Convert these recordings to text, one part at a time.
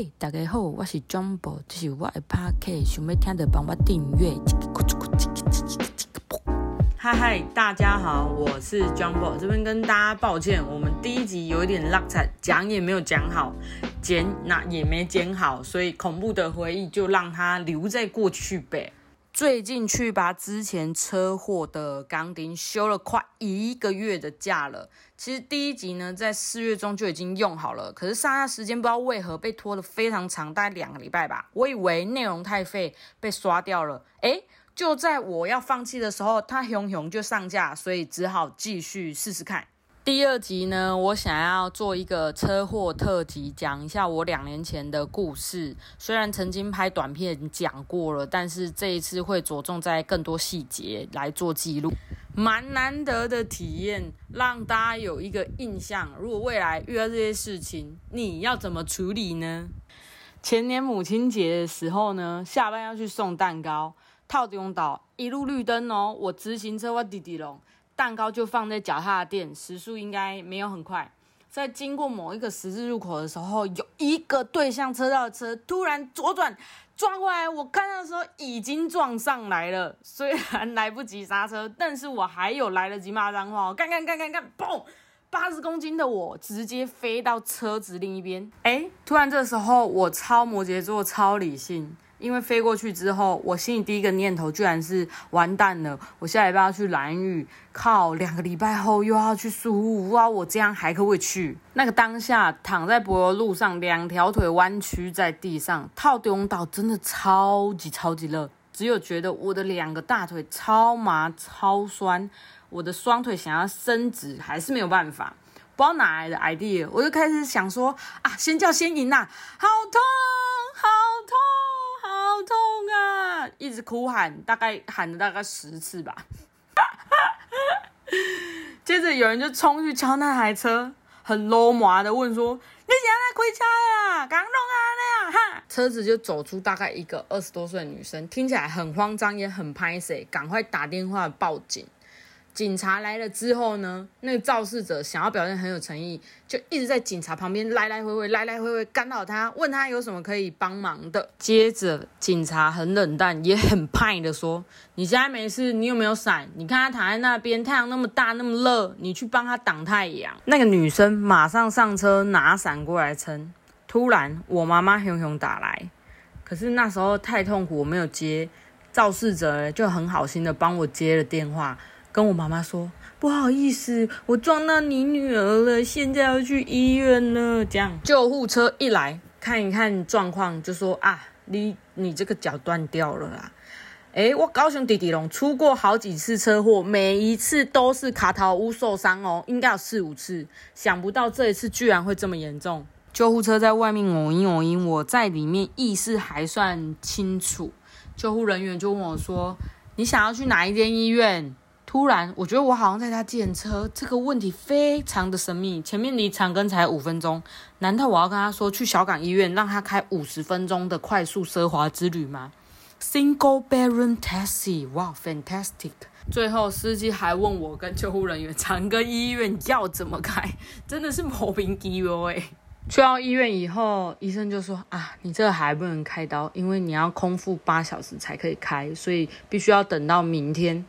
嘿，大家好，我是 Jumbo，这是我的 p a r k 想要听的帮我订阅。嗨嗨，大家好，我是 Jumbo，这边跟大家抱歉，我们第一集有一点落差，讲也没有讲好，剪那也没剪好，所以恐怖的回忆就让它留在过去呗。最近去把之前车祸的钢钉修了快一个月的假了。其实第一集呢，在四月中就已经用好了，可是上下时间不知道为何被拖得非常长，大概两个礼拜吧。我以为内容太废被刷掉了，诶，就在我要放弃的时候，它熊熊就上架，所以只好继续试试看。第二集呢，我想要做一个车祸特辑，讲一下我两年前的故事。虽然曾经拍短片讲过了，但是这一次会着重在更多细节来做记录，蛮难得的体验，让大家有一个印象。如果未来遇到这些事情，你要怎么处理呢？前年母亲节的时候呢，下班要去送蛋糕，套中岛一路绿灯哦，我直行车我滴滴龙。蛋糕就放在脚踏垫，时速应该没有很快。在经过某一个十字路口的时候，有一个对向车道的车突然左转撞过来，我看到的时候已经撞上来了。虽然来不及刹车，但是我还有来得及骂脏话。干干干干干，嘣！八十公斤的我直接飞到车子另一边。哎，突然这时候我超摩羯座，超理性。因为飞过去之后，我心里第一个念头居然是完蛋了。我下礼拜要去蓝屿，靠，两个礼拜后又要去苏屋，哇，我这样还可不可以去？那个当下躺在柏油路上，两条腿弯曲在地上，套丢岛真的超级超级热，只有觉得我的两个大腿超麻超酸，我的双腿想要伸直还是没有办法，不知道哪来的 idea，我就开始想说啊，先叫先赢呐，好痛，直哭喊，大概喊了大概十次吧。接着有人就冲去敲那台车，很 low 麻的问说：“你现在开车呀？刚弄啊那样哈？”车子就走出大概一个二十多岁的女生，听起来很慌张，也很拍谁，赶快打电话报警。警察来了之后呢，那个肇事者想要表现很有诚意，就一直在警察旁边来来回回、来来回回干扰他，问他有什么可以帮忙的。接着警察很冷淡，也很派的说：“你现在没事，你有没有伞？你看他躺在那边，太阳那么大那么热，你去帮他挡太阳。”那个女生马上上车拿伞过来撑。突然，我妈妈熊熊打来，可是那时候太痛苦，我没有接。肇事者就很好心的帮我接了电话。跟我妈妈说不好意思，我撞到你女儿了，现在要去医院了。这样救护车一来看一看状况，就说啊，你你这个脚断掉了啦。诶，我高雄弟弟龙出过好几次车祸，每一次都是卡桃屋受伤哦，应该有四五次，想不到这一次居然会这么严重。救护车在外面哦音哦音，我在里面意识还算清楚。救护人员就问我说：“你想要去哪一间医院？”突然，我觉得我好像在他检车，这个问题非常的神秘。前面离长庚才五分钟，难道我要跟他说去小港医院，让他开五十分钟的快速奢华之旅吗？Single Baron taxi，哇，fantastic！最后司机还问我跟救护人员长庚医院要怎么开，真的是莫名其妙哎。去到医院以后，医生就说啊，你这个还不能开刀，因为你要空腹八小时才可以开，所以必须要等到明天。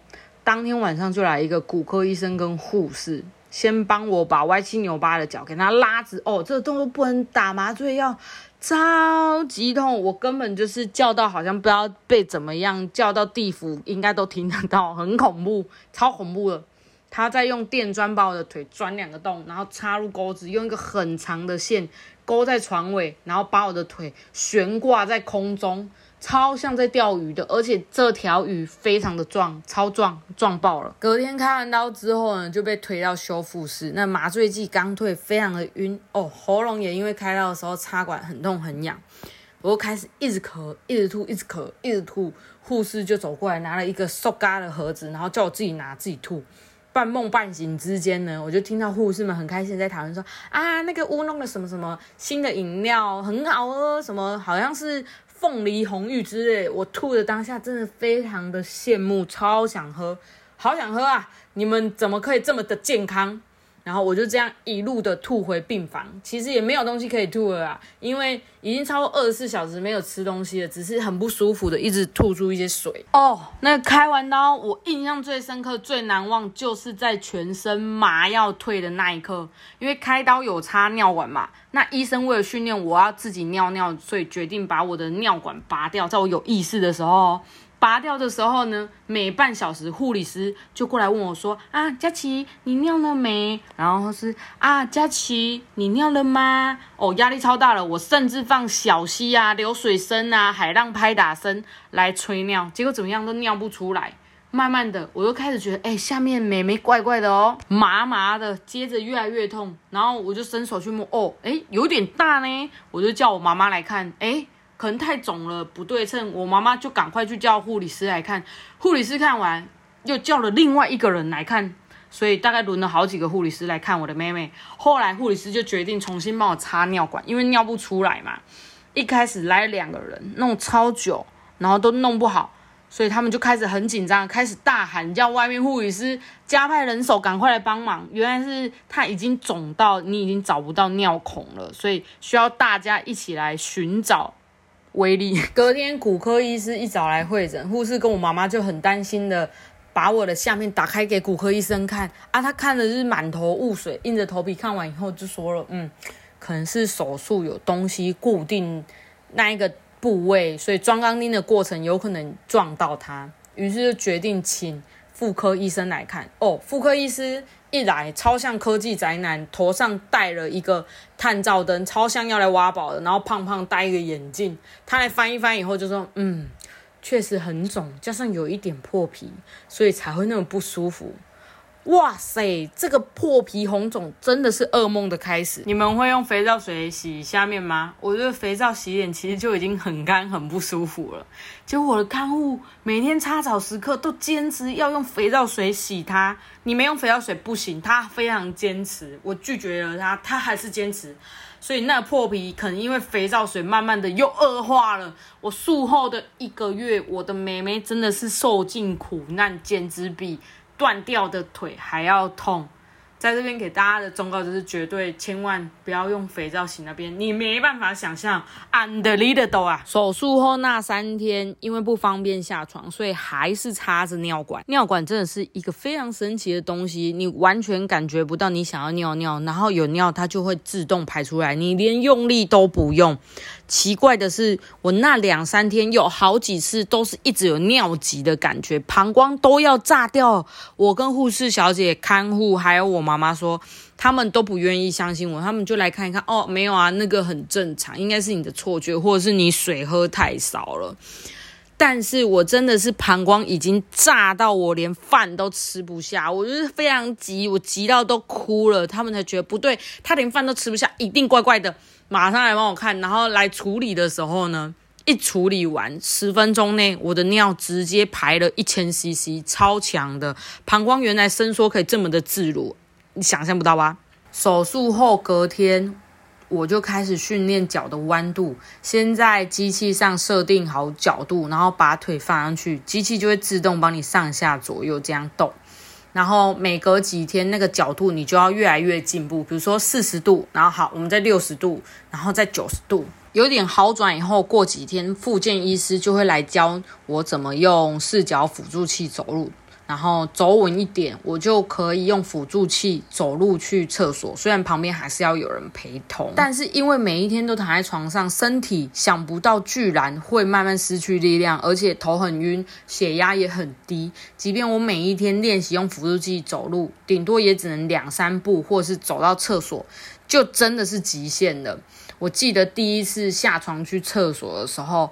当天晚上就来一个骨科医生跟护士，先帮我把歪七扭八的脚给他拉直。哦，这个动作不能打麻醉药，超级痛，我根本就是叫到好像不知道被怎么样叫到地府，应该都听得到，很恐怖，超恐怖的。他在用电钻把我的腿钻两个洞，然后插入钩子，用一个很长的线勾在床尾，然后把我的腿悬挂在空中。超像在钓鱼的，而且这条鱼非常的壮，超壮，壮爆了。隔天开完刀之后呢，就被推到修复室。那麻醉剂刚退，非常的晕哦，喉咙也因为开刀的时候插管很痛很痒，我又开始一直咳，一直吐，一直咳，一直吐。护士就走过来拿了一个塑嘎的盒子，然后叫我自己拿自己吐。半梦半醒之间呢，我就听到护士们很开心在讨论说啊，那个屋弄的什么什么新的饮料很好喝，什么好像是。凤梨红玉之类，我吐的当下真的非常的羡慕，超想喝，好想喝啊！你们怎么可以这么的健康？然后我就这样一路的吐回病房，其实也没有东西可以吐了啊，因为已经超过二十四小时没有吃东西了，只是很不舒服的一直吐出一些水。哦，那开完刀，我印象最深刻、最难忘，就是在全身麻药退的那一刻，因为开刀有插尿管嘛，那医生为了训练我要自己尿尿，所以决定把我的尿管拔掉，在我有意识的时候。拔掉的时候呢，每半小时护理师就过来问我说：“啊，佳琪，你尿了没？”然后是啊，佳琪，你尿了吗？哦，压力超大了，我甚至放小溪啊、流水声啊、海浪拍打声来吹尿，结果怎么样都尿不出来。慢慢的，我又开始觉得，哎，下面美眉怪怪的哦，麻麻的，接着越来越痛，然后我就伸手去摸，哦，哎，有点大呢，我就叫我妈妈来看，哎。可能太肿了，不对称，我妈妈就赶快去叫护理师来看。护理师看完，又叫了另外一个人来看，所以大概轮了好几个护理师来看我的妹妹。后来护理师就决定重新帮我插尿管，因为尿不出来嘛。一开始来两个人，弄超久，然后都弄不好，所以他们就开始很紧张，开始大喊叫外面护理师加派人手，赶快来帮忙。原来是他已经肿到你已经找不到尿孔了，所以需要大家一起来寻找。威力。隔天骨科医师一早来会诊，护士跟我妈妈就很担心的把我的下面打开给骨科医生看啊，他看的是满头雾水，硬着头皮看完以后就说了，嗯，可能是手术有东西固定那一个部位，所以装钢钉的过程有可能撞到他，于是就决定请妇科医生来看。哦，妇科医师。一来超像科技宅男，头上戴了一个探照灯，超像要来挖宝的。然后胖胖戴一个眼镜，他来翻一翻以后就说：“嗯，确实很肿，加上有一点破皮，所以才会那么不舒服。”哇塞，这个破皮红肿真的是噩梦的开始。你们会用肥皂水洗下面吗？我觉得肥皂洗脸其实就已经很干很不舒服了。结果我的看护每天擦澡时刻都坚持要用肥皂水洗它，你没用肥皂水不行，他非常坚持。我拒绝了他，他还是坚持。所以那个破皮可能因为肥皂水慢慢的又恶化了。我术后的一个月，我的妹妹真的是受尽苦难，简直比。断掉的腿还要痛。在这边给大家的忠告就是，绝对千万不要用肥皂洗那边，你没办法想象，and leader 都啊。手术后那三天，因为不方便下床，所以还是插着尿管。尿管真的是一个非常神奇的东西，你完全感觉不到你想要尿尿，然后有尿它就会自动排出来，你连用力都不用。奇怪的是，我那两三天有好几次都是一直有尿急的感觉，膀胱都要炸掉。我跟护士小姐、看护还有我。妈妈说，他们都不愿意相信我，他们就来看一看。哦，没有啊，那个很正常，应该是你的错觉，或者是你水喝太少了。但是我真的是膀胱已经炸到我连饭都吃不下，我就是非常急，我急到都哭了。他们才觉得不对，他连饭都吃不下，一定怪怪的，马上来帮我看。然后来处理的时候呢，一处理完十分钟内，我的尿直接排了一千 CC，超强的膀胱原来伸缩可以这么的自如。你想象不到吧？手术后隔天，我就开始训练脚的弯度。先在机器上设定好角度，然后把腿放上去，机器就会自动帮你上下左右这样动。然后每隔几天，那个角度你就要越来越进步。比如说四十度，然后好，我们在六十度，然后在九十度，有点好转以后，过几天，复健医师就会来教我怎么用视角辅助器走路。然后走稳一点，我就可以用辅助器走路去厕所。虽然旁边还是要有人陪同，但是因为每一天都躺在床上，身体想不到居然会慢慢失去力量，而且头很晕，血压也很低。即便我每一天练习用辅助器走路，顶多也只能两三步，或是走到厕所，就真的是极限了。我记得第一次下床去厕所的时候。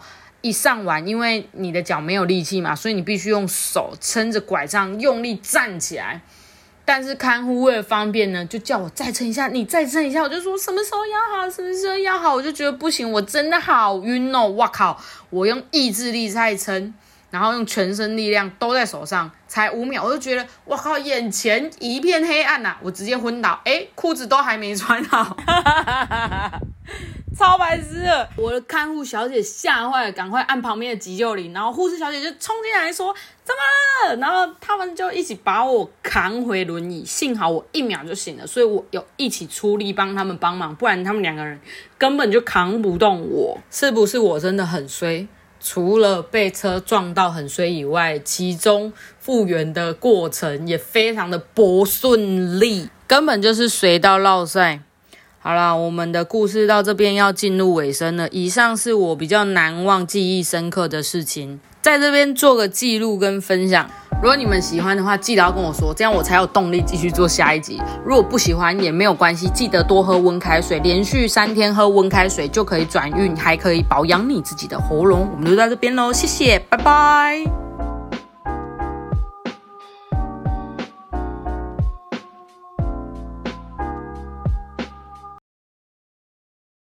一上完，因为你的脚没有力气嘛，所以你必须用手撑着拐杖用力站起来。但是看护为了方便呢，就叫我再撑一下，你再撑一下。我就说什么时候要好，什么时候要好，我就觉得不行，我真的好晕哦！哇靠，我用意志力在撑，然后用全身力量都在手上，才五秒，我就觉得哇靠，眼前一片黑暗呐，我直接昏倒，哎，裤子都还没穿好。超白痴。我的看护小姐吓坏了，赶快按旁边的急救铃，然后护士小姐就冲进来说怎么了？然后他们就一起把我扛回轮椅，幸好我一秒就醒了，所以我有一起出力帮他们帮忙，不然他们两个人根本就扛不动我。是不是我真的很衰？除了被车撞到很衰以外，其中复原的过程也非常的不顺利，根本就是随到落赛。好啦，我们的故事到这边要进入尾声了。以上是我比较难忘、记忆深刻的事情，在这边做个记录跟分享。如果你们喜欢的话，记得要跟我说，这样我才有动力继续做下一集。如果不喜欢也没有关系，记得多喝温开水，连续三天喝温开水就可以转运，还可以保养你自己的喉咙。我们就到这边喽，谢谢，拜拜。